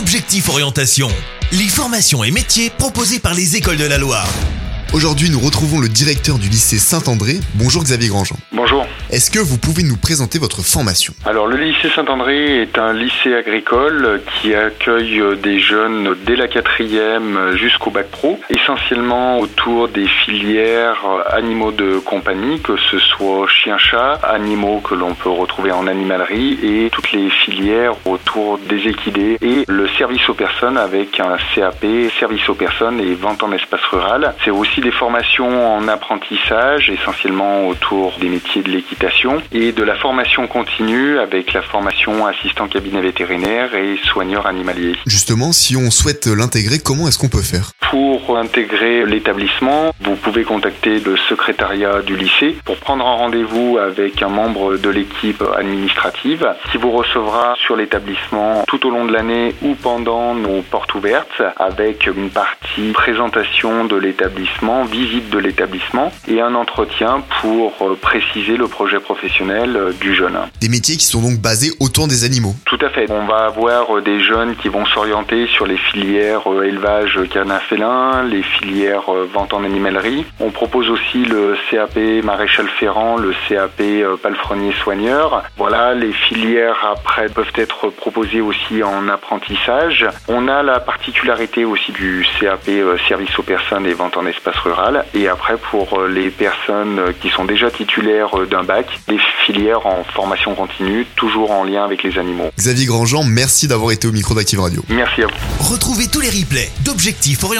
Objectif Orientation, les formations et métiers proposés par les écoles de la Loire. Aujourd'hui, nous retrouvons le directeur du lycée Saint-André. Bonjour Xavier Grandjean. Bonjour. Est-ce que vous pouvez nous présenter votre formation Alors le lycée Saint-André est un lycée agricole qui accueille des jeunes dès la quatrième jusqu'au bac pro, essentiellement autour des filières animaux de compagnie, que ce soit chien-chat, animaux que l'on peut retrouver en animalerie et toutes les filières autour des équidés et le service aux personnes avec un CAP, service aux personnes et vente en espace rural. C'est aussi des formations en apprentissage, essentiellement autour des métiers de et de la formation continue avec la formation assistant cabinet vétérinaire et soigneur animalier. Justement, si on souhaite l'intégrer, comment est-ce qu'on peut faire? Pour intégrer l'établissement, vous pouvez contacter le secrétariat du lycée pour prendre un rendez-vous avec un membre de l'équipe administrative qui vous recevra sur l'établissement tout au long de l'année ou pendant nos portes ouvertes avec une partie présentation de l'établissement visite de l'établissement et un entretien pour euh, préciser le projet professionnel euh, du jeune. Des métiers qui sont donc basés autour des animaux. Tout à fait. On va avoir euh, des jeunes qui vont s'orienter sur les filières élevage canin félin, les filières vente en animalerie. On propose aussi le CAP maréchal ferrand, le CAP palefrenier soigneur. Voilà, les filières après peuvent être proposées aussi en apprentissage. On a la particularité aussi du CAP service aux personnes et vente en espace rural. Et après, pour euh, les personnes euh, qui sont déjà titulaires euh, d'un bac, des filières en formation continue, toujours en lien avec les animaux. Xavier Grandjean, merci d'avoir été au micro d'Active Radio. Merci à vous. Retrouvez tous les replays d'Objectif